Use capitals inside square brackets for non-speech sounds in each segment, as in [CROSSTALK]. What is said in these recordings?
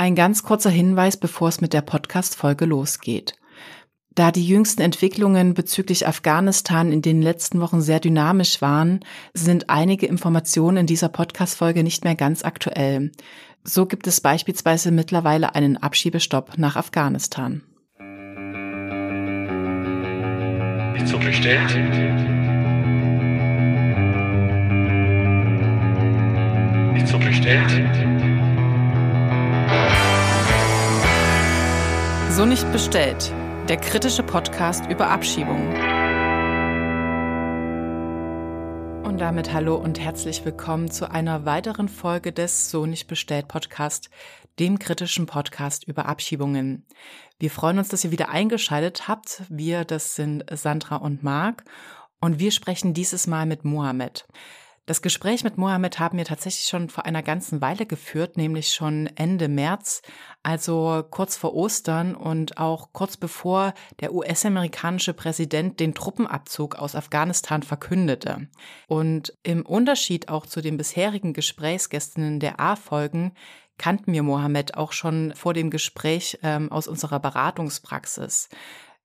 Ein ganz kurzer Hinweis, bevor es mit der Podcast-Folge losgeht. Da die jüngsten Entwicklungen bezüglich Afghanistan in den letzten Wochen sehr dynamisch waren, sind einige Informationen in dieser Podcast-Folge nicht mehr ganz aktuell. So gibt es beispielsweise mittlerweile einen Abschiebestopp nach Afghanistan. Nicht so bestellt. Nicht so bestellt. So nicht bestellt. Der kritische Podcast über Abschiebungen. Und damit hallo und herzlich willkommen zu einer weiteren Folge des So nicht bestellt Podcast, dem kritischen Podcast über Abschiebungen. Wir freuen uns, dass ihr wieder eingeschaltet habt. Wir, das sind Sandra und Marc. Und wir sprechen dieses Mal mit Mohammed. Das Gespräch mit Mohammed haben wir tatsächlich schon vor einer ganzen Weile geführt, nämlich schon Ende März, also kurz vor Ostern und auch kurz bevor der US-amerikanische Präsident den Truppenabzug aus Afghanistan verkündete. Und im Unterschied auch zu den bisherigen Gesprächsgästen der A-Folgen kannten wir Mohammed auch schon vor dem Gespräch ähm, aus unserer Beratungspraxis.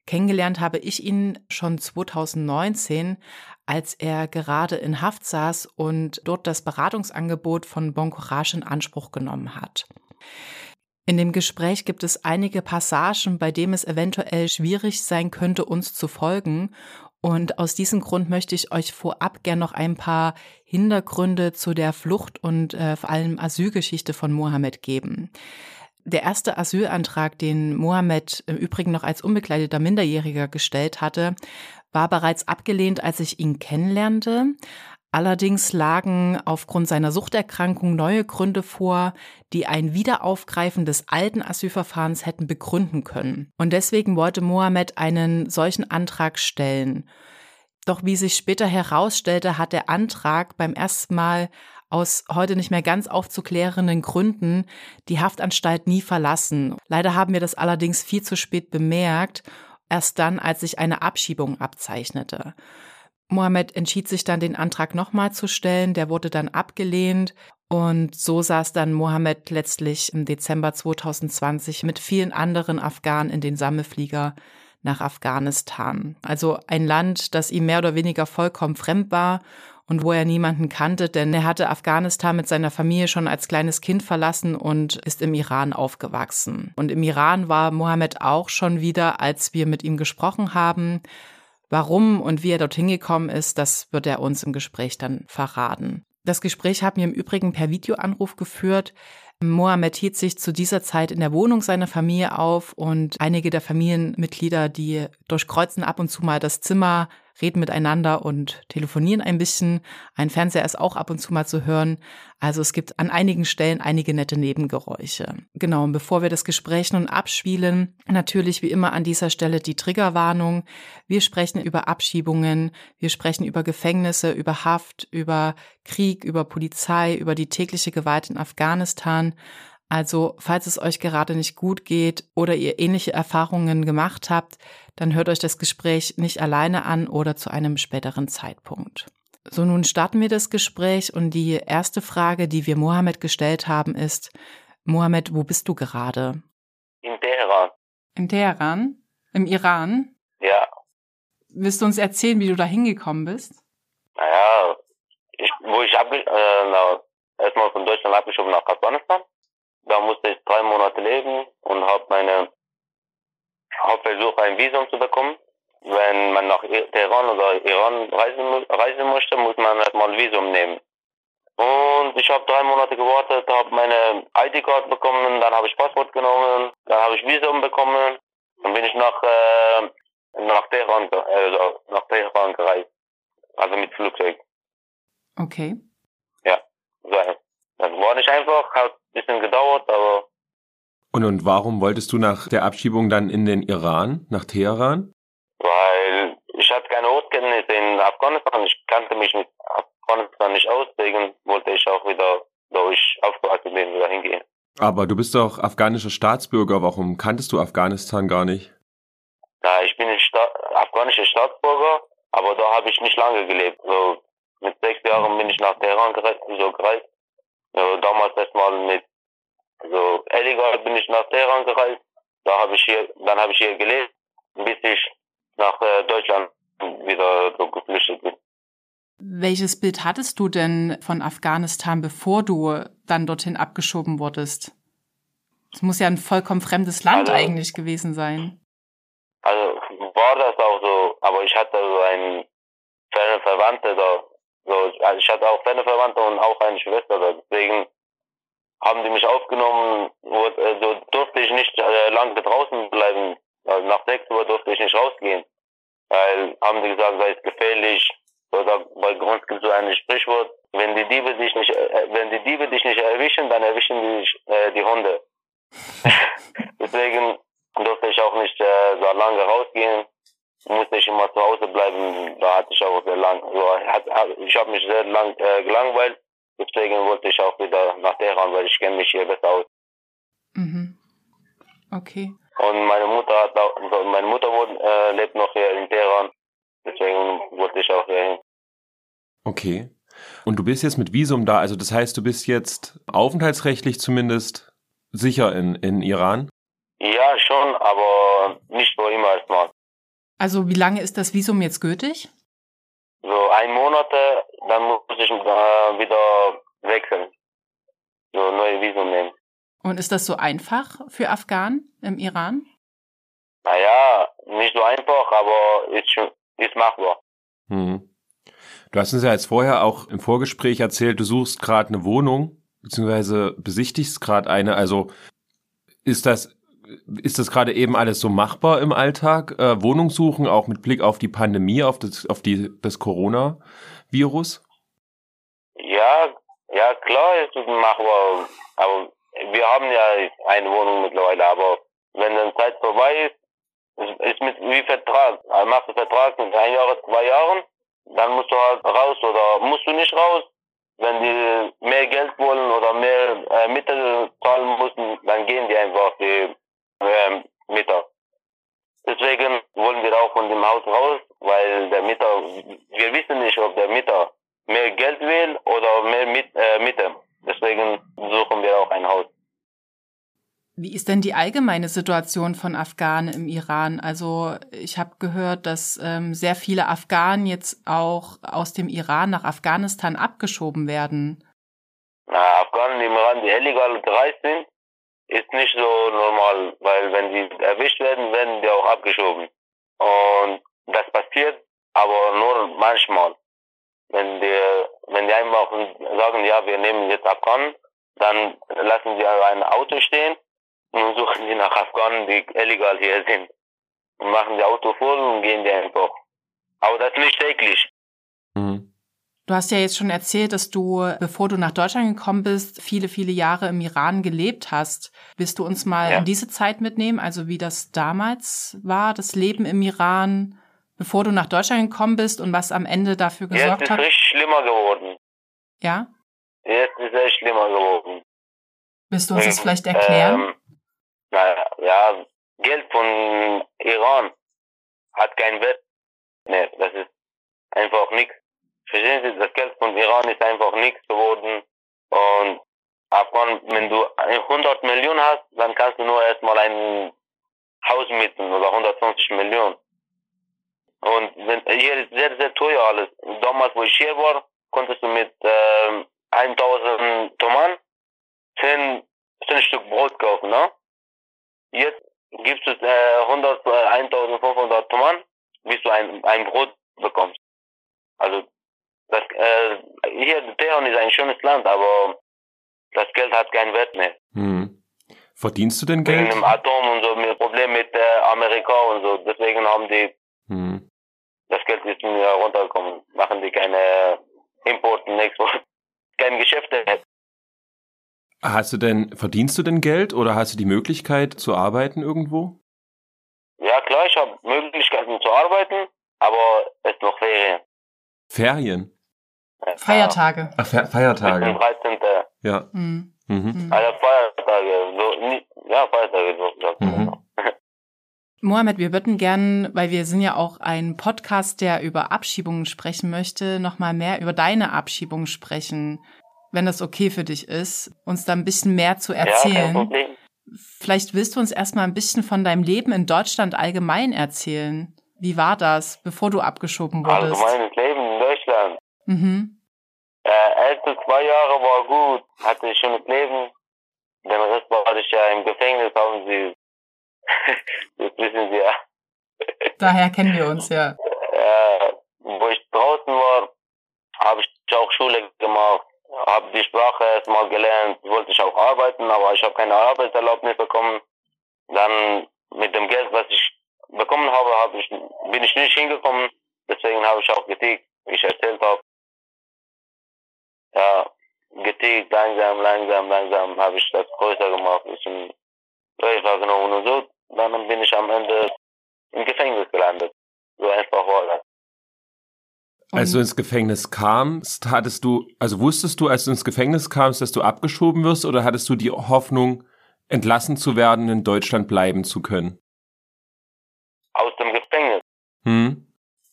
Kennengelernt habe ich ihn schon 2019, als er gerade in Haft saß und dort das Beratungsangebot von Bon Courage in Anspruch genommen hat. In dem Gespräch gibt es einige Passagen, bei denen es eventuell schwierig sein könnte, uns zu folgen. Und aus diesem Grund möchte ich euch vorab gern noch ein paar Hintergründe zu der Flucht und äh, vor allem Asylgeschichte von Mohammed geben. Der erste Asylantrag, den Mohammed im Übrigen noch als unbegleiteter Minderjähriger gestellt hatte, war bereits abgelehnt, als ich ihn kennenlernte. Allerdings lagen aufgrund seiner Suchterkrankung neue Gründe vor, die ein Wiederaufgreifen des alten Asylverfahrens hätten begründen können. Und deswegen wollte Mohammed einen solchen Antrag stellen. Doch wie sich später herausstellte, hat der Antrag beim ersten Mal aus heute nicht mehr ganz aufzuklärenden Gründen die Haftanstalt nie verlassen. Leider haben wir das allerdings viel zu spät bemerkt, erst dann, als sich eine Abschiebung abzeichnete. Mohammed entschied sich dann, den Antrag nochmal zu stellen. Der wurde dann abgelehnt. Und so saß dann Mohammed letztlich im Dezember 2020 mit vielen anderen Afghanen in den Sammelflieger nach Afghanistan. Also ein Land, das ihm mehr oder weniger vollkommen fremd war und wo er niemanden kannte, denn er hatte Afghanistan mit seiner Familie schon als kleines Kind verlassen und ist im Iran aufgewachsen. Und im Iran war Mohammed auch schon wieder, als wir mit ihm gesprochen haben. Warum und wie er dorthin gekommen ist, das wird er uns im Gespräch dann verraten. Das Gespräch haben wir im Übrigen per Videoanruf geführt. Mohammed hielt sich zu dieser Zeit in der Wohnung seiner Familie auf und einige der Familienmitglieder, die durchkreuzen ab und zu mal das Zimmer reden miteinander und telefonieren ein bisschen. Ein Fernseher ist auch ab und zu mal zu hören. Also es gibt an einigen Stellen einige nette Nebengeräusche. Genau, und bevor wir das Gespräch nun abspielen, natürlich wie immer an dieser Stelle die Triggerwarnung. Wir sprechen über Abschiebungen, wir sprechen über Gefängnisse, über Haft, über Krieg, über Polizei, über die tägliche Gewalt in Afghanistan. Also, falls es euch gerade nicht gut geht oder ihr ähnliche Erfahrungen gemacht habt, dann hört euch das Gespräch nicht alleine an oder zu einem späteren Zeitpunkt. So, nun starten wir das Gespräch und die erste Frage, die wir Mohammed gestellt haben, ist, Mohammed, wo bist du gerade? In Teheran. In Teheran? Im Iran? Ja. Willst du uns erzählen, wie du da hingekommen bist? Naja, ich, wo ich abge äh, na, erstmal von Deutschland abgeschoben nach Afghanistan. Da musste ich drei Monate leben und habe meine habe versucht, ein Visum zu bekommen. Wenn man nach Teheran oder Iran reisen, reisen möchte, muss man erstmal ein Visum nehmen. Und ich habe drei Monate gewartet, habe meine ID-Card bekommen, dann habe ich Passport genommen, dann habe ich Visum bekommen, dann bin ich nach äh, nach Teheran, also nach Teheran gereist, also mit Flugzeug. Okay. Ja, so. Das war nicht einfach, hat ein bisschen gedauert, aber und, und warum wolltest du nach der Abschiebung dann in den Iran, nach Teheran? Weil ich hatte keine Ortkenntnisse in Afghanistan. Ich kannte mich mit Afghanistan nicht aus, deswegen wollte ich auch wieder, da ich aufgewachsen bin, wieder hingehen. Aber du bist doch afghanischer Staatsbürger. Warum kanntest du Afghanistan gar nicht? Ja, ich bin ein Sta afghanischer Staatsbürger, aber da habe ich nicht lange gelebt. So mit sechs Jahren bin ich nach Teheran gereist, so gereist. Ja, damals erstmal mit Also illegal bin ich nach Teheran gereist. Da habe ich hier, dann habe ich hier gelebt, bis ich nach äh, Deutschland wieder so geflüchtet bin. Welches Bild hattest du denn von Afghanistan, bevor du dann dorthin abgeschoben wurdest? Es muss ja ein vollkommen fremdes Land Also- eigentlich gewesen sein. Also war das auch so, aber ich hatte so einen ferne Verwandte da. So, also ich hatte auch ferne Verwandte und auch eine Schwester da. Deswegen haben die mich aufgenommen, wurde, äh, so durfte ich nicht äh, lange draußen bleiben. Also nach 6 Uhr durfte ich nicht rausgehen. Weil haben die gesagt, sei es gefährlich. Oder bei uns gibt es so ein Sprichwort, wenn die Diebe dich nicht äh, wenn die Diebe dich nicht erwischen, dann erwischen die äh, die Hunde. [LAUGHS] [LAUGHS] Deswegen durfte ich auch nicht äh, so lange rausgehen. Musste ich immer zu Hause bleiben. Da hatte ich auch sehr lang, so, hat, ich habe mich sehr lang äh, gelangweilt. Deswegen wollte ich auch wieder nach Teheran, weil ich kenne mich hier besser aus. Mhm. Okay. Und meine Mutter hat auch, so, meine Mutter wohnt, äh, lebt noch hier in Teheran. Deswegen wollte ich auch hier hin. Okay. Und du bist jetzt mit Visum da, also das heißt, du bist jetzt aufenthaltsrechtlich zumindest sicher in, in Iran? Ja, schon, aber nicht für immer erstmal. Also wie lange ist das Visum jetzt gültig? So ein Monat, dann muss ich äh, wieder wechseln. So neue Visum nehmen. Und ist das so einfach für Afghanen im Iran? Naja, nicht so einfach, aber ist, ist machbar. Hm. Du hast uns ja jetzt vorher auch im Vorgespräch erzählt, du suchst gerade eine Wohnung, beziehungsweise besichtigst gerade eine. Also ist das, ist das gerade eben alles so machbar im Alltag? Äh, Wohnung suchen, auch mit Blick auf die Pandemie, auf das, auf die, das Corona-Virus? Ja, ja, klar ist es machbar. Aber wir haben ja eine Wohnung mittlerweile, aber wenn dann Zeit vorbei ist, ist, mit wie Vertrag. Also machst du Vertrag mit ein Jahr, zwei Jahren, dann musst du halt raus oder musst du nicht raus. Wenn die mehr Geld wollen oder mehr äh, Mittel zahlen müssen, dann gehen die einfach die ähm, Mieter. Deswegen wollen wir auch von dem Haus raus, weil der Mieter, wir wissen nicht, ob der Mieter mehr Geld will oder mehr Mit, äh, Miete. Deswegen suchen wir auch ein Haus. Wie ist denn die allgemeine Situation von Afghanen im Iran? Also ich habe gehört, dass ähm, sehr viele Afghanen jetzt auch aus dem Iran nach Afghanistan abgeschoben werden. Na, Afghanen im Iran, die illegal gereist sind, ist nicht so normal, weil wenn die erwischt werden, werden die auch abgeschoben. Und das passiert aber nur manchmal. Wenn die, wenn die einfach sagen, ja, wir nehmen jetzt Afghanen, dann lassen sie ein Auto stehen und suchen sie nach Afghanen, die illegal hier sind. Und machen die Auto voll und gehen die einfach. Aber das nicht täglich. Hm. Du hast ja jetzt schon erzählt, dass du, bevor du nach Deutschland gekommen bist, viele, viele Jahre im Iran gelebt hast. Willst du uns mal Ja. in diese Zeit mitnehmen, also wie das damals war, das Leben im Iran, bevor du nach Deutschland gekommen bist und was am Ende dafür Jetzt gesorgt ist hat? richtig schlimmer geworden. Ja? Jetzt ist es schlimmer geworden. Willst du uns das Ähm, vielleicht erklären? Ähm, naja, ja, Geld von Iran hat keinen Wert mehr. Das ist einfach nichts. Verstehen Sie, das Geld von Iran ist einfach nichts geworden. Und Afghan, wenn du 100 Millionen hast, dann kannst du nur erstmal ein Haus mieten oder 150 Millionen. Und hier ist sehr, sehr teuer alles. Damals, wo ich hier war, konntest du mit ähm, 1000 Toman 10, 10 Stück Brot kaufen, ne? Jetzt gibst du äh, 100, äh, 1500 Toman, bis du ein, ein Brot bekommst. Also, das, äh, hier, Teheran ist ein schönes Land, aber das Geld hat keinen Wert mehr. Hm. Verdienst du denn Wegen Geld? dem Atom und so, mit Problem mit äh, Amerika und so. Deswegen haben die, Hm. das Geld ist mir runtergekommen. Machen die keine Import und Export. [LAUGHS] Keine Geschäfte. Hast du denn, verdienst du denn Geld oder hast du die Möglichkeit zu arbeiten irgendwo? Ja, klar, ich habe Möglichkeiten zu arbeiten, aber es ist noch Ferien. Ferien? Ja, Feiertage. Ach, Fe Feiertage. 13. Ja. Mhm. Mhm. Mhm. Also Feiertage, so, nie- ja, Feiertage, so. Mhm. Mohammed, wir würden gern, weil wir sind ja auch ein Podcast, der über Abschiebungen sprechen möchte, nochmal mehr über deine Abschiebung sprechen. wenn das okay für dich ist, uns da ein bisschen mehr zu Ja, kein erzählen. Problem. Vielleicht willst du uns erstmal ein bisschen von deinem Leben in Deutschland allgemein erzählen. Wie war das, bevor du abgeschoben wurdest? Allgemeines Leben. Mhm. Äh, erste zwei Jahre war gut, hatte ich schönes Leben. Den Rest war ich ja im Gefängnis, haben sie, [LAUGHS] das wissen sie ja. Daher kennen wir uns ja. Äh, wo ich draußen war, habe ich auch Schule gemacht, habe die Sprache erstmal gelernt, wollte ich auch arbeiten, aber ich habe keine Arbeitserlaubnis bekommen. Dann mit dem Geld, was ich bekommen habe, habe ich, bin ich nicht hingekommen, deswegen habe ich auch getickt, wie ich erzählt habe. Ja, getickt, langsam, langsam, langsam habe ich das größer gemacht, bisschen Geld wahrgenommen und so. Dann bin ich am Ende im Gefängnis gelandet. So einfach war das. Als du ins Gefängnis kamst, hattest du, also wusstest du, als du ins Gefängnis kamst, dass du abgeschoben wirst oder hattest du die Hoffnung, entlassen zu werden, in Deutschland bleiben zu können? Aus dem Gefängnis. Hm?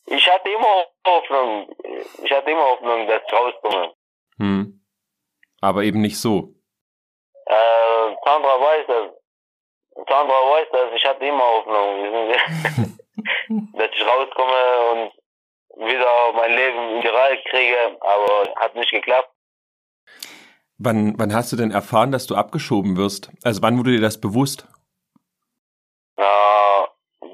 Ich hatte immer Hoffnung, ich hatte immer Hoffnung, dass ich rauskomme. Hm. Aber eben nicht so. Äh, Sandra weiß das. Sandra weiß das, ich hatte immer Hoffnung, wissen Sie, [LAUGHS] dass ich rauskomme und wieder mein Leben in die Reihe kriege, aber hat nicht geklappt. Wann, wann hast du denn erfahren, dass du abgeschoben wirst? Also wann wurde dir das bewusst? Äh,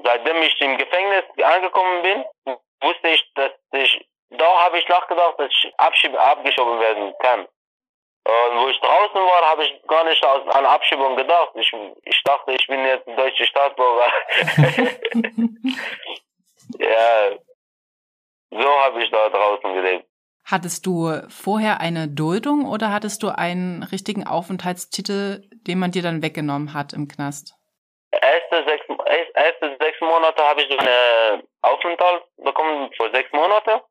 seitdem ich im Gefängnis angekommen bin, wusste ich, dass ich, da habe ich nachgedacht, dass ich abgeschoben werden kann. Und wo ich draußen war, habe ich gar nicht an Abschiebung gedacht. Ich, ich dachte, ich bin jetzt deutsche Staatsbürger. [LAUGHS] ja, so habe ich da draußen gelebt. Hattest du vorher eine Duldung oder hattest du einen richtigen Aufenthaltstitel, den man dir dann weggenommen hat im Knast? Erste sechs, erste sechs Monate habe ich so eine Aufenthalt bekommen für sechs Monate.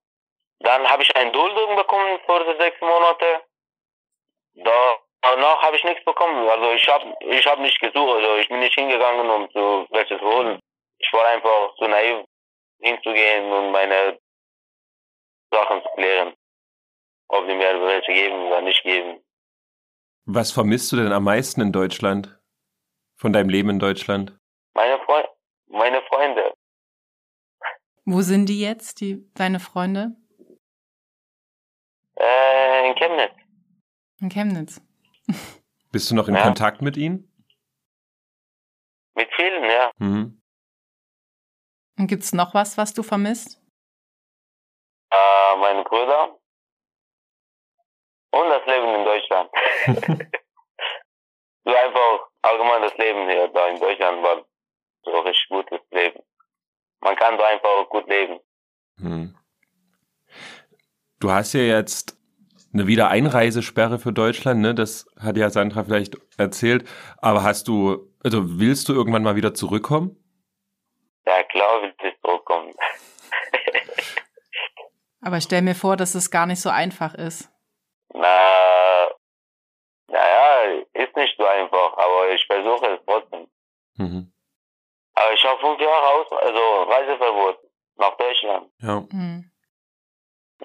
Dann habe ich eine Duldung bekommen für sechs Monate. Da, danach habe ich nichts bekommen. Also ich habe ich hab nicht gesucht. Also ich bin nicht hingegangen, um zu welches holen. Ich war einfach zu naiv hinzugehen und meine Sachen zu klären. Ob die mir welche geben oder nicht geben. Was vermisst du denn am meisten in Deutschland? Von deinem Leben in Deutschland? Meine, Freu meine Freunde. Wo sind die jetzt, die deine Freunde? Äh, in Chemnitz. In Chemnitz. Bist du noch in Ja. Kontakt mit ihnen? Mit vielen, ja. Mhm. Und gibt's noch was, was du vermisst? Äh, meine Brüder. Und das Leben in Deutschland. [LAUGHS] so einfach allgemein das Leben hier da in Deutschland war so richtig gutes Leben. Man kann da einfach gut leben. Hm. Du hast ja jetzt eine Wiedereinreisesperre für Deutschland, ne? Das hat ja Sandra vielleicht erzählt. Aber hast du, also willst du irgendwann mal wieder zurückkommen? Ja klar will ich zurückkommen. Aber stell mir vor, dass es gar nicht so einfach ist. Na, naja, ist nicht so einfach, aber ich versuche es trotzdem. Mhm. Aber ich habe fünf Jahre aus, also Reiseverbot nach Deutschland. Ja. Hm.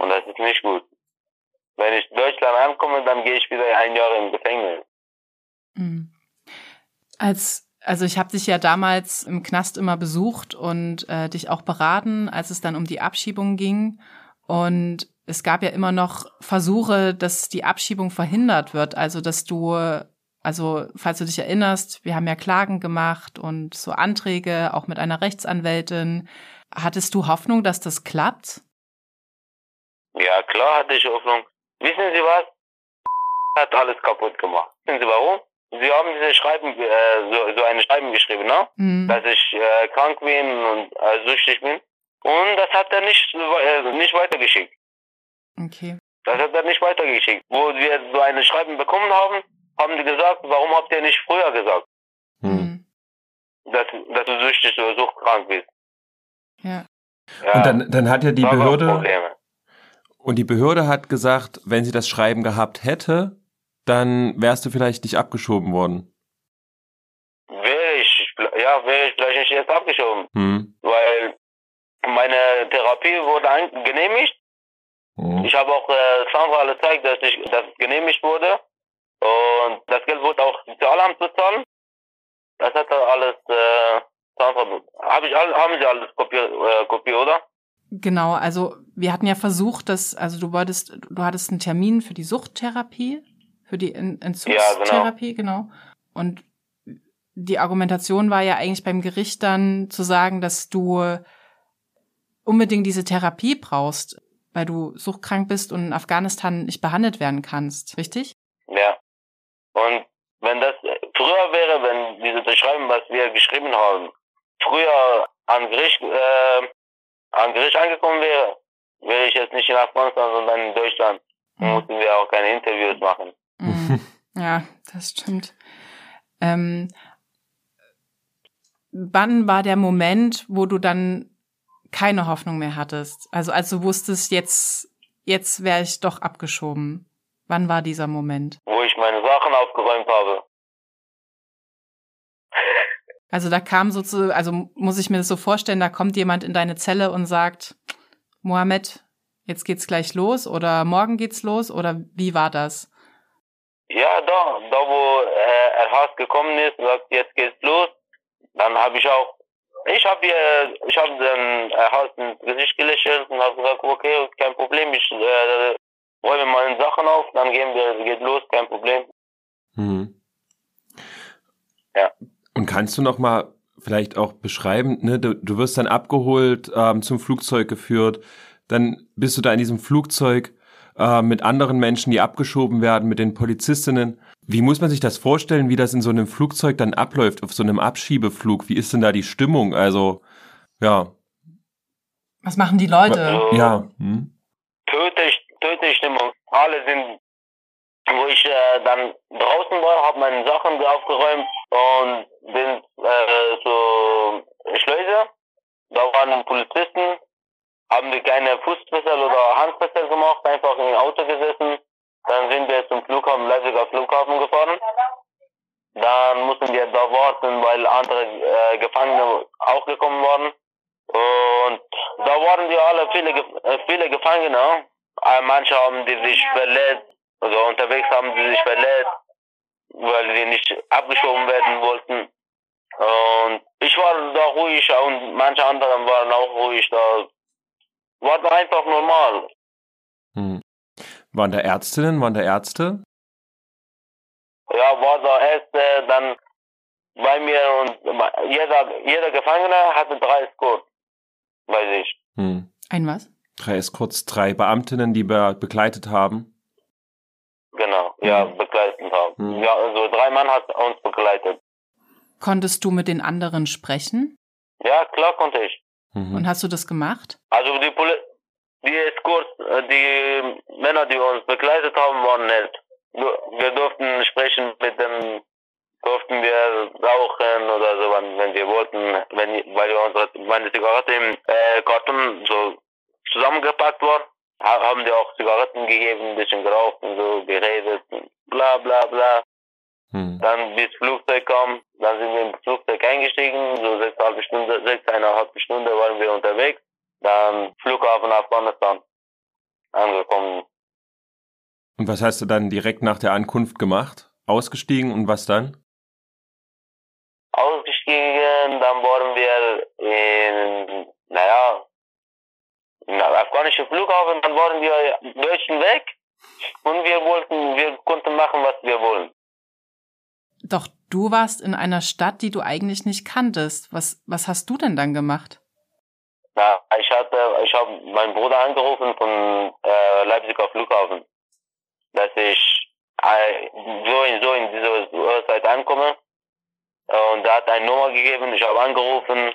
Und das ist nicht gut. Wenn ich Deutschland ankomme, dann gehe ich wieder ein Jahr im Gefängnis. Hm. Als also ich habe dich ja damals im Knast immer besucht und äh, dich auch beraten, als es dann um die Abschiebung ging. Und es gab ja immer noch Versuche, dass die Abschiebung verhindert wird. Also dass du, also falls du dich erinnerst, wir haben ja Klagen gemacht und so Anträge, auch mit einer Rechtsanwältin. Hattest du Hoffnung, dass das klappt? Ja, klar hatte ich Hoffnung. Wissen Sie was? [LAUGHS] Hat alles kaputt gemacht. Wissen Sie warum? Sie haben diese Schreiben, äh, so, so eine Schreiben geschrieben, ne? Hm. Dass ich äh, krank bin und äh, süchtig bin. Und das hat er nicht, äh, nicht weitergeschickt. Okay. Das hat er nicht weitergeschickt. Wo wir so eine Schreiben bekommen haben, haben die gesagt, warum habt ihr nicht früher gesagt, Hm. Hm. dass, dass du süchtig oder suchtkrank bist? Ja. Ja, Und dann, dann hat ja die gab's Behörde, Probleme. Und die Behörde hat gesagt, wenn sie das Schreiben gehabt hätte, dann wärst du vielleicht nicht abgeschoben worden. Wäre ich, ja, wäre ich vielleicht nicht jetzt abgeschoben. Hm. weil meine Therapie wurde genehmigt Mhm. Ich habe auch äh, Sandra gezeigt, dass ich, dass es genehmigt wurde. Und das Geld wurde auch Sozialamt bezahlen. Das hat er alles, äh, Sandra, hab ich, haben sie alles kopiert, äh, kopiert, oder? Genau, also wir hatten ja versucht, dass, also du wolltest, du hattest einen Termin für die Suchttherapie, für die En- Entzugstherapie, genau. Und die Argumentation war ja eigentlich beim Gericht dann zu sagen, dass du unbedingt diese Therapie brauchst, weil du suchtkrank bist und in Afghanistan nicht behandelt werden kannst, richtig? Ja. Und wenn das früher wäre, wenn diese Beschreibung, was wir geschrieben haben, früher an Gericht, äh, an Gericht angekommen wäre, wäre ich jetzt nicht in Afghanistan, sondern in Deutschland. Mhm. mussten wir auch keine Interviews machen. Mhm. [LAUGHS] Ja, das stimmt. Ähm, wann war der Moment, wo du dann keine Hoffnung mehr hattest? Also als du wusstest, jetzt, jetzt wäre ich doch abgeschoben. Wann war dieser Moment? Wo ich meine Sachen aufgeräumt habe. Also da kam so zu, also muss ich mir das so vorstellen, da kommt jemand in deine Zelle und sagt, Mohammed, jetzt geht's gleich los oder morgen geht's los oder wie war das? Ja, da, da wo äh, Erhard gekommen ist, sagt, jetzt geht's los. Dann habe ich auch, ich habe ihr, ich habe den Erhard ins Gesicht gelächelt und habe gesagt, okay, kein Problem, ich äh, räume meine Sachen auf, dann gehen wir, geht los, kein Problem. Mhm. Ja. Und kannst du noch mal vielleicht auch beschreiben, ne, du, du wirst dann abgeholt, ähm, zum Flugzeug geführt, dann bist du da in diesem Flugzeug äh, mit anderen Menschen, die abgeschoben werden, mit den Polizistinnen. Wie muss man sich das vorstellen, wie das in so einem Flugzeug dann abläuft, auf so einem Abschiebeflug? Wie ist denn da die Stimmung? Also, ja, Was machen die Leute? So, ja, hm? Töte, töte Stimmung. Alle sind, wo ich äh, dann draußen war, habe meine Sachen aufgeräumt und bin äh, zur Schleuse. Da waren Polizisten, haben wir keine Fußfessel oder Handfessel gemacht, einfach im Auto gesessen. Dann sind wir zum Flughafen, Leipziger Flughafen gefahren. Dann mussten wir da warten, weil andere äh, Gefangene auch gekommen waren. Und da waren wir alle viele, äh, viele Gefangene. Äh, Manche haben die sich verletzt, also unterwegs haben die sich verletzt, weil sie nicht abgeschoben werden wollten. Und ich war da ruhig und manche anderen waren auch ruhig. Da war da einfach normal. Hm. Waren da Ärztinnen, waren da Ärzte? Ja, war da erste, dann bei mir und jeder, jeder Gefangene hatte drei Score bei sich. Hm. Ein was? Drei Escorts, drei Beamtinnen, die be begleitet haben. Genau, ja, Mhm. begleitet haben. Mhm. Ja, also drei Mann hat uns begleitet. Konntest du mit den anderen sprechen? Ja, klar konnte ich. Mhm. Und hast du das gemacht? Also die Poli die Escorts, äh, die Männer, die uns begleitet haben, waren nett. Wir durften sprechen mit dem, durften wir rauchen oder so, wenn, wenn wir wollten, wenn, weil wir unsere, meine Zigarette im äh, Karton so zusammengepackt war, haben die auch Zigaretten gegeben, ein bisschen geraucht und so geredet, bla bla bla. Hm. Dann bis Flugzeug kam, dann sind wir ins Flugzeug eingestiegen, so sechseinhalb Stunde, sechseinhalb Stunde waren wir unterwegs. Dann Flughafen Afghanistan angekommen. Und was hast du dann direkt nach der Ankunft gemacht? Ausgestiegen und was dann? Ausgestiegen, dann waren wir in, naja, afghanischen Flughafen, dann waren wir Deutschen weg und wir wollten, wir konnten machen, was wir wollen. Doch du warst in einer Stadt, die du eigentlich nicht kanntest. Was, was hast du denn dann gemacht? Na, ich hatte, ich habe meinen Bruder angerufen von äh, Leipziger Flughafen, dass ich äh, so in so in dieser Uhrzeit ankomme. Und der hat eine Nummer gegeben, ich habe angerufen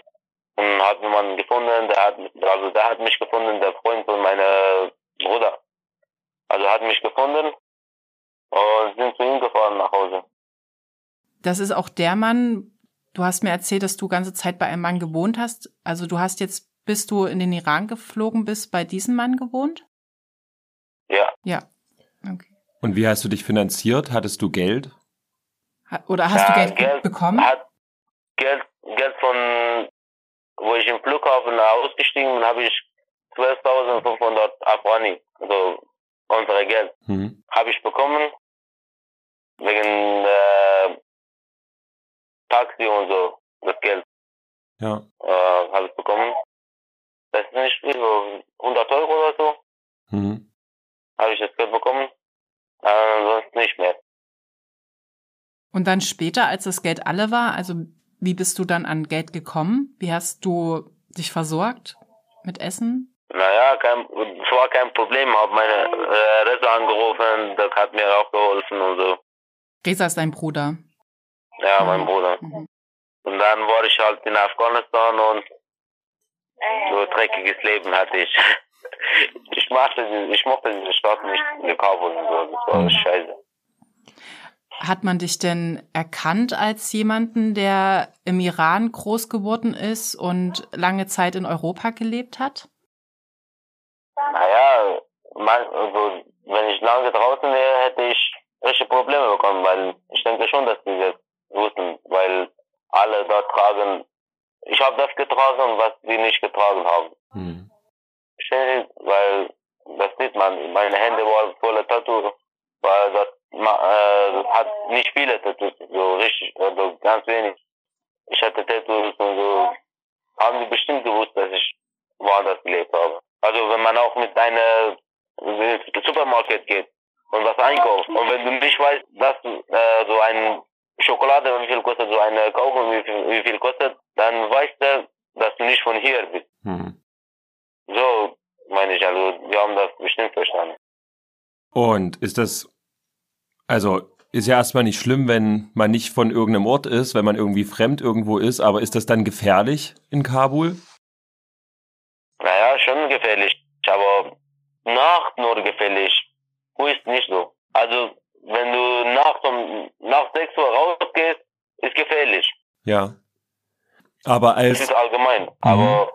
und hat jemanden gefunden, der hat also der hat mich gefunden, der Freund von meinem Bruder. Also hat mich gefunden und sind zu ihm gefahren nach Hause. Das ist auch der Mann, du hast mir erzählt, dass du ganze Zeit bei einem Mann gewohnt hast. Also du hast jetzt, bis du in den Iran geflogen bist, bei diesem Mann gewohnt? Ja, Ja. Okay. Und wie hast du dich finanziert? Hattest du Geld? Ha- Oder hast du Ja, Geld, Geld bekommen? hat Geld, Geld von, wo ich im Flughafen ausgestiegen bin, habe ich 12.500 Afghani, also unsere Geld, Hm. habe ich bekommen wegen äh, Taxi und so, das Geld Ja. äh, habe ich bekommen. Das ist nicht viel, so 100 Euro oder so, Hm. habe ich das Geld bekommen, äh, ansonsten nicht mehr. Und dann später, als das Geld alle war, also wie bist du dann an Geld gekommen? Wie hast du dich versorgt mit Essen? Naja, kein, es war kein Problem, habe meine äh, Resse angerufen, das hat mir auch geholfen und so. Reza ist dein Bruder. Ja, mein Bruder. Mhm. Und dann war ich halt in Afghanistan und so ein dreckiges Leben hatte ich. [LAUGHS] Ich mochte, diese- ich mochte diese Stadt nicht, Kabul und so, das war Mhm. scheiße. Hat man dich denn erkannt als jemanden, der im Iran groß geworden ist und lange Zeit in Europa gelebt hat? Naja, man, also, wenn ich lange draußen wäre, hätte ich richtige Probleme bekommen, weil ich denke schon, dass die das wussten, weil alle da tragen, ich habe das getragen, was die nicht getragen haben. Hm. Sie? Weil das sieht man, meine Hände waren voller Tattoo, weil das, äh, hat nicht viele Tattoos, so richtig, also ganz wenig. Ich hatte Tattoos und so, haben die bestimmt gewusst, dass ich woanders gelebt habe. Also wenn man auch mit einer Supermarkt geht und was einkauft und wenn du nicht weißt, dass äh, so ein Schokolade wie viel kostet, so eine Kaugummi wie viel, wie viel kostet, dann weißt du, dass du nicht von hier bist. Hm. So meine ich, also wir haben das bestimmt verstanden. Und ist das, also ist ja erstmal nicht schlimm, wenn man nicht von irgendeinem Ort ist, wenn man irgendwie fremd irgendwo ist, aber ist das dann gefährlich in Kabul? Naja, schon gefährlich, aber Nacht nur gefährlich. Wo ist nicht so. Also wenn du nachts um nach 6 Uhr rausgehst, ist gefährlich. Ja. Aber Das als, ist allgemein. Aber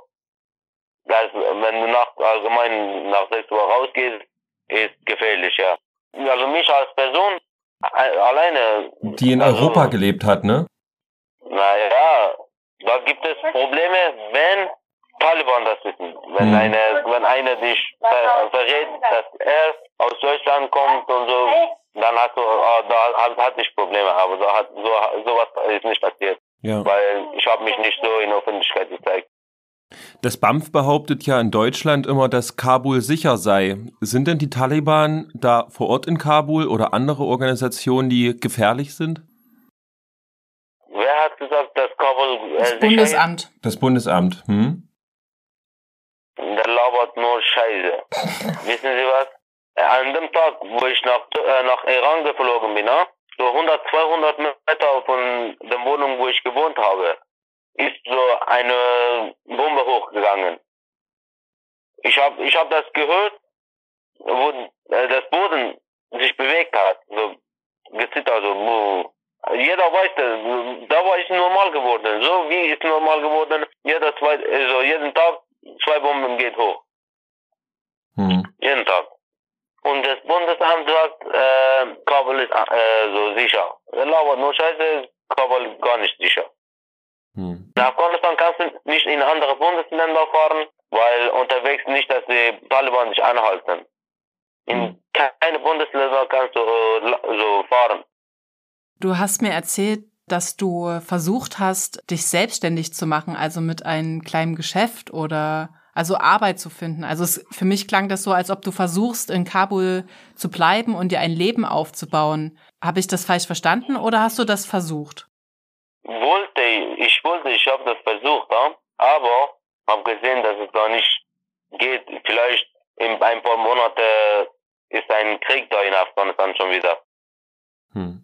das, wenn du nachts allgemein nach 6 Uhr rausgehst, ist gefährlich, ja. Also mich als Person a- alleine. die in also, Europa gelebt hat, ne? Naja, da gibt es Probleme, wenn Taliban das wissen. Wenn Mhm. eine, wenn einer dich ver verrät, dass er aus Deutschland kommt und so, dann hast du, ah, da hat, hatte ich Probleme, aber da hat so sowas ist nicht passiert, Ja. weil ich habe mich nicht so in der Öffentlichkeit gezeigt. Das BAMF behauptet ja in Deutschland immer, dass Kabul sicher sei. Sind denn die Taliban da vor Ort in Kabul oder andere Organisationen, die gefährlich sind? Wer hat gesagt, dass Kabul äh, Das sicher Bundesamt. Das Bundesamt, hm? ist? Der labert nur Scheiße. [LAUGHS] Wissen Sie was? An dem Tag, wo ich nach, äh, nach Iran geflogen bin, ne? so 100, 200 Meter von der Wohnung, wo ich gewohnt habe, ist so eine Bombe hochgegangen. Ich habe ich hab das gehört, wo äh, das Boden sich bewegt hat, so gezittert, so. Jeder weiß das, da war ich normal geworden. So wie ist normal geworden, jeder zwei, also jeden Tag zwei Bomben geht hoch. hm. Jeden Tag. Und das Bundesamt sagt, äh, Kabel ist äh, so sicher. Der labert nur Scheiße, Kabel gar nicht sicher. Hm. In Afghanistan kannst du nicht in andere Bundesländer fahren, weil unterwegs nicht, dass die Taliban dich anhalten. In keine Bundesländer kannst du äh, so fahren. Du hast mir erzählt, dass du versucht hast, dich selbstständig zu machen, also mit einem kleinen Geschäft oder also Arbeit zu finden. Also es, für mich klang das so, als ob du versuchst, in Kabul zu bleiben und dir ein Leben aufzubauen. Habe ich das falsch verstanden oder hast du das versucht? Wollte, ich wollte, ich habe das versucht, aber habe gesehen, dass es da nicht geht. Vielleicht in ein paar Monate ist ein Krieg da in Afghanistan schon wieder. Hm.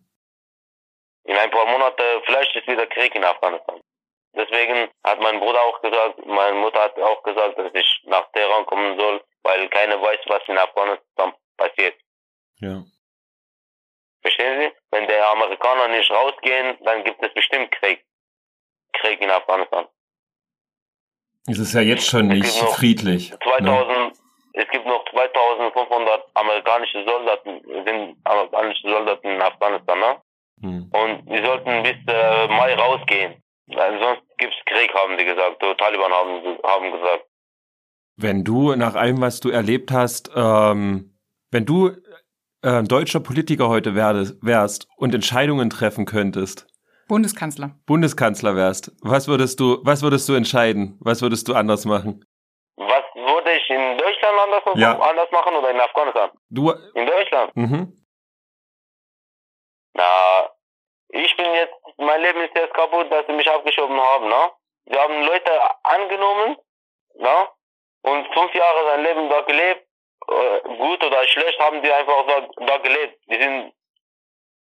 In ein paar Monate, vielleicht ist wieder Krieg in Afghanistan. Deswegen hat mein Bruder auch gesagt, meine Mutter hat auch gesagt, dass ich nach Teheran kommen soll, weil keiner weiß, was in Afghanistan passiert. Ja. Verstehen Sie? Wenn die Amerikaner nicht rausgehen, dann gibt es bestimmt Krieg. Krieg in Afghanistan. Es ist ja jetzt schon Es nicht gibt friedlich. Ne? 2000, es gibt noch 2500 amerikanische Soldaten, sind amerikanische Soldaten in Afghanistan, ne? Hm. Und die sollten bis äh, Mai rausgehen. Weil sonst gibt's Krieg, haben die gesagt. Die Taliban haben, haben gesagt. Wenn du nach allem, was du erlebt hast, ähm, wenn du äh, deutscher Politiker heute wärst und Entscheidungen treffen könntest, Bundeskanzler. Bundeskanzler wärst, was würdest du, was würdest du entscheiden? Was würdest du anders machen? Was würde ich in Deutschland anders, Ja. anders machen oder in Afghanistan? Du, In Deutschland? mhm. Na, ich bin jetzt, mein Leben ist jetzt kaputt, dass sie mich abgeschoben haben, ne? Sie haben Leute angenommen, ne? Und fünf Jahre sein Leben da gelebt, äh, gut oder schlecht, haben die einfach da, da gelebt. Die sind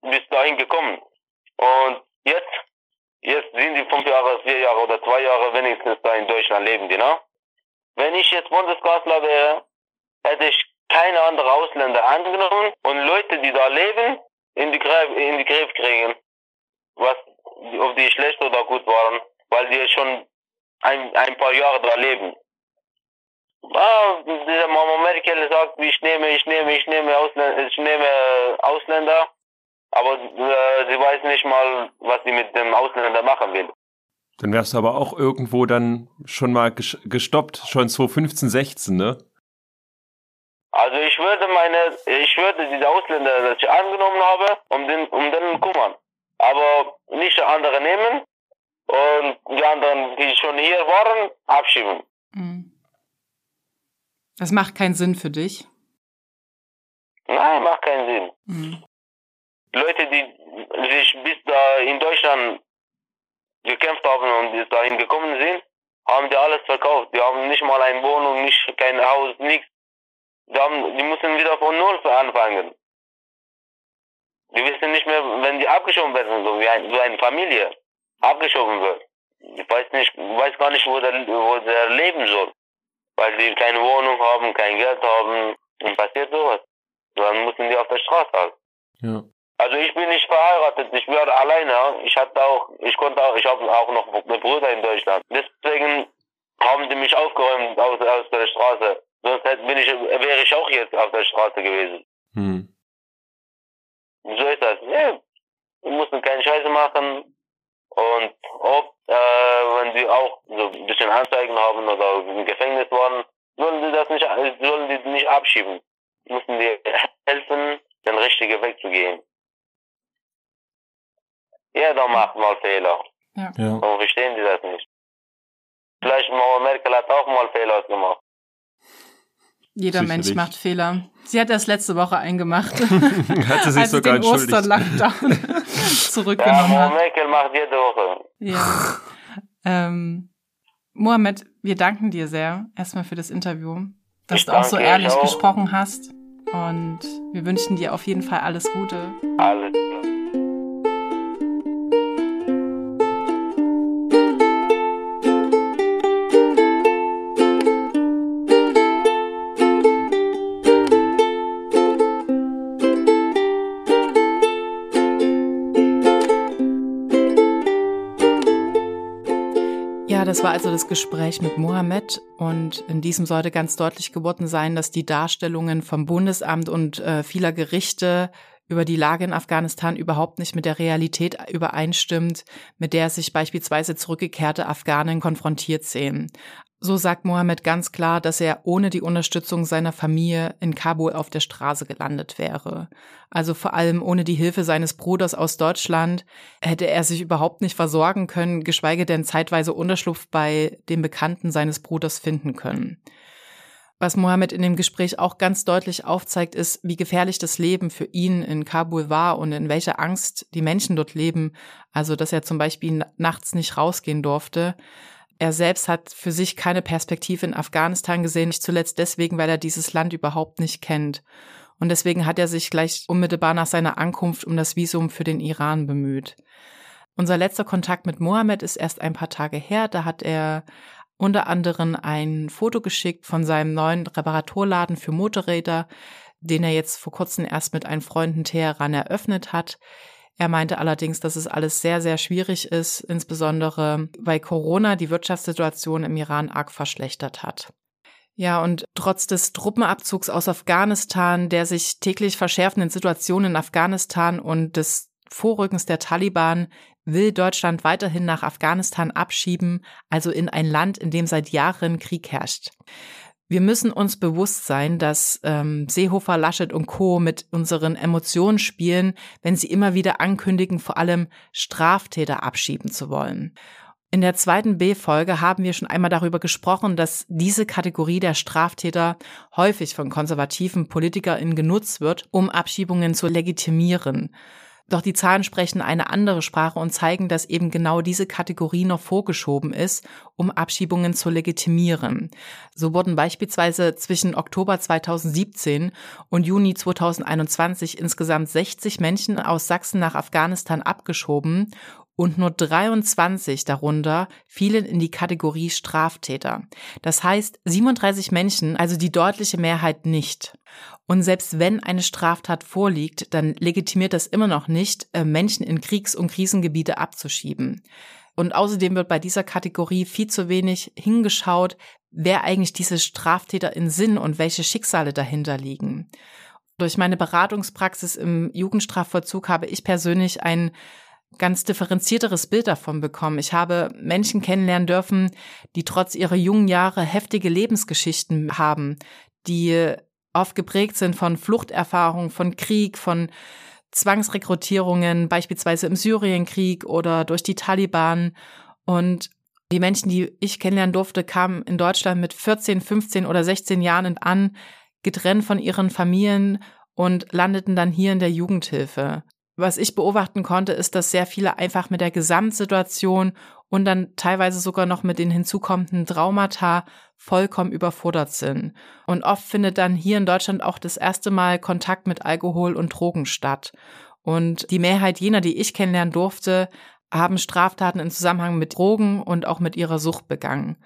bis dahin gekommen. Und jetzt, jetzt sind die fünf Jahre, vier Jahre oder zwei Jahre wenigstens da in Deutschland leben, die, ne? Wenn ich jetzt Bundeskanzler wäre, hätte ich keine andere Ausländer angenommen und Leute, die da leben, in die Griff, in die Griff kriegen. Was, ob die schlecht oder gut waren, weil die schon ein, ein paar Jahre da leben. Ah, dieser Mama Merkel sagt, ich nehme, ich nehme, ich nehme Ausländer, ich nehme Ausländer, aber äh, sie weiß nicht mal, was sie mit dem Ausländer machen will. Dann wärst du aber auch irgendwo dann schon mal ges- gestoppt, schon 2015, 16, ne? Also ich würde meine, ich würde diese Ausländer, das ich angenommen habe, um den, um den kümmern. Aber nicht andere nehmen und die anderen, die schon hier waren, abschieben. Mhm. Das macht keinen Sinn für dich. Nein, macht keinen Sinn. Mhm. Leute, die sich bis da in Deutschland gekämpft haben und bis dahin gekommen sind, haben die alles verkauft. Die haben nicht mal eine Wohnung, nicht kein Haus, nichts. Die, haben, die müssen wieder von Null anfangen. Die wissen nicht mehr, wenn die abgeschoben werden, so wie, ein, so eine Familie abgeschoben wird. Ich weiß nicht, weiß gar nicht, wo der, wo der leben soll. Weil die keine Wohnung haben, kein Geld haben. Und passiert sowas. Dann müssen die auf der Straße halt. Ja. Also ich bin nicht verheiratet, ich bin alleine. Ich hatte auch, ich konnte auch, ich habe auch noch einen Bruder in Deutschland. Deswegen haben die mich aufgeräumt aus, aus der Straße. Sonst hätte, bin ich, wäre ich auch jetzt auf der Straße gewesen. Hm. So ist das. Ja, wir mussten keine Scheiße machen. Und ob, äh, wenn sie auch so ein bisschen Anzeigen haben oder im Gefängnis waren, sollen die das nicht, sollen die nicht abschieben. Müssen die [LAUGHS] helfen, den richtigen Weg zu gehen. Jeder macht mal Fehler. Ja. Warum verstehen die das nicht? Vielleicht Mama Merkel hat auch mal Fehler gemacht. Jeder Sicherlich. Mensch macht Fehler. Sie hat das letzte Woche eingemacht, [LAUGHS] Hat sie sich als sie sogar den entschuldigt. Osterlockdown [LAUGHS] Ja, zurückgenommen hat. Merkel macht jede Woche. Ja. Ähm, Mohammed, wir danken dir sehr erstmal für das Interview, dass Ich du auch so ehrlich auch. gesprochen hast. Und wir wünschen dir auf jeden Fall alles Gute. Alles klar. Das war also das Gespräch mit Mohammed und in diesem sollte ganz deutlich geworden sein, dass die Darstellungen vom Bundesamt und äh, vieler Gerichte über die Lage in Afghanistan überhaupt nicht mit der Realität übereinstimmt, mit der sich beispielsweise zurückgekehrte Afghanen konfrontiert sehen. So sagt Mohammed ganz klar, dass er ohne die Unterstützung seiner Familie in Kabul auf der Straße gelandet wäre. Also vor allem ohne die Hilfe seines Bruders aus Deutschland hätte er sich überhaupt nicht versorgen können, geschweige denn zeitweise Unterschlupf bei den Bekannten seines Bruders finden können. Was Mohammed in dem Gespräch auch ganz deutlich aufzeigt, ist, wie gefährlich das Leben für ihn in Kabul war und in welcher Angst die Menschen dort leben. Also, dass er zum Beispiel nachts nicht rausgehen durfte. Er selbst hat für sich keine Perspektive in Afghanistan gesehen, nicht zuletzt deswegen, weil er dieses Land überhaupt nicht kennt. Und deswegen hat er sich gleich unmittelbar nach seiner Ankunft um das Visum für den Iran bemüht. Unser letzter Kontakt mit Mohammed ist erst ein paar Tage her. Da hat er unter anderem ein Foto geschickt von seinem neuen Reparaturladen für Motorräder, den er jetzt vor kurzem erst mit einem Freund in Teheran eröffnet hat. Er meinte allerdings, dass es alles sehr, sehr schwierig ist, insbesondere weil Corona die Wirtschaftssituation im Iran arg verschlechtert hat. Ja, und trotz des Truppenabzugs aus Afghanistan, der sich täglich verschärfenden Situation in Afghanistan und des Vorrückens der Taliban will Deutschland weiterhin nach Afghanistan abschieben, also in ein Land, in dem seit Jahren Krieg herrscht. Wir müssen uns bewusst sein, dass ähm, Seehofer, Laschet und Co. mit unseren Emotionen spielen, wenn sie immer wieder ankündigen, vor allem Straftäter abschieben zu wollen. In der zweiten B-Folge haben wir schon einmal darüber gesprochen, dass diese Kategorie der Straftäter häufig von konservativen PolitikerInnen genutzt wird, um Abschiebungen zu legitimieren. Doch die Zahlen sprechen eine andere Sprache und zeigen, dass eben genau diese Kategorie noch vorgeschoben ist, um Abschiebungen zu legitimieren. So wurden beispielsweise zwischen Oktober 2017 und Juni 2021 insgesamt 60 Menschen aus Sachsen nach Afghanistan abgeschoben und nur 23 darunter fielen in die Kategorie Straftäter. Das heißt 37 Menschen, also die deutliche Mehrheit nicht. Und selbst wenn eine Straftat vorliegt, dann legitimiert das immer noch nicht, äh, Menschen in Kriegs- und Krisengebiete abzuschieben. Und außerdem wird bei dieser Kategorie viel zu wenig hingeschaut, wer eigentlich diese Straftäter in Sinn und welche Schicksale dahinter liegen. Durch meine Beratungspraxis im Jugendstrafvollzug habe ich persönlich ein ganz differenzierteres Bild davon bekommen. Ich habe Menschen kennenlernen dürfen, die trotz ihrer jungen Jahre heftige Lebensgeschichten haben, die oft geprägt sind von Fluchterfahrungen, von Krieg, von Zwangsrekrutierungen, beispielsweise im Syrienkrieg oder durch die Taliban. Und die Menschen, die ich kennenlernen durfte, kamen in Deutschland mit 14, 15 oder 16 Jahren an, getrennt von ihren Familien und landeten dann hier in der Jugendhilfe. Was ich beobachten konnte, ist, dass sehr viele einfach mit der Gesamtsituation und dann teilweise sogar noch mit den hinzukommenden Traumata vollkommen überfordert sind. Und oft findet dann hier in Deutschland auch das erste Mal Kontakt mit Alkohol und Drogen statt. Und die Mehrheit jener, die ich kennenlernen durfte, haben Straftaten im Zusammenhang mit Drogen und auch mit ihrer Sucht begangen.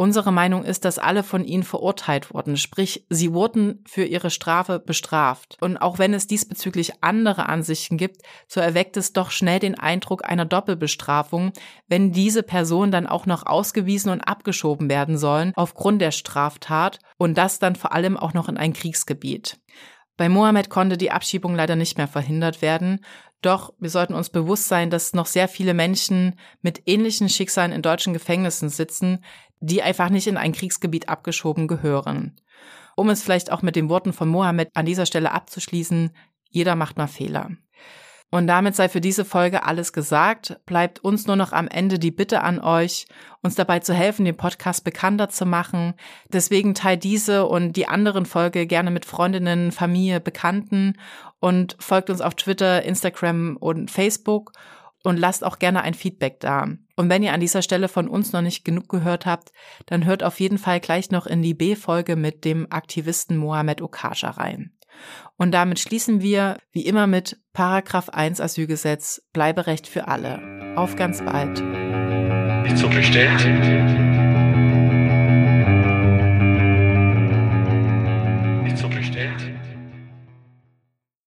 Unsere Meinung ist, dass alle von ihnen verurteilt wurden, sprich, sie wurden für ihre Strafe bestraft. Und auch wenn es diesbezüglich andere Ansichten gibt, so erweckt es doch schnell den Eindruck einer Doppelbestrafung, wenn diese Personen dann auch noch ausgewiesen und abgeschoben werden sollen aufgrund der Straftat und das dann vor allem auch noch in ein Kriegsgebiet. Bei Mohammed konnte die Abschiebung leider nicht mehr verhindert werden. Doch wir sollten uns bewusst sein, dass noch sehr viele Menschen mit ähnlichen Schicksalen in deutschen Gefängnissen sitzen, die einfach nicht in ein Kriegsgebiet abgeschoben gehören. Um es vielleicht auch mit den Worten von Mohammed an dieser Stelle abzuschließen, jeder macht mal Fehler. Und damit sei für diese Folge alles gesagt. Bleibt uns nur noch am Ende die Bitte an euch, uns dabei zu helfen, den Podcast bekannter zu machen. Deswegen teilt diese und die anderen Folge gerne mit Freundinnen, Familie, Bekannten und folgt uns auf Twitter, Instagram und Facebook und lasst auch gerne ein Feedback da. Und wenn ihr an dieser Stelle von uns noch nicht genug gehört habt, dann hört auf jeden Fall gleich noch in die B-Folge mit dem Aktivisten Mohamed Okaja rein. Und damit schließen wir, wie immer, mit Paragraph 1 Asylgesetz, Bleiberecht für alle. Auf ganz bald. Nicht so bestellt.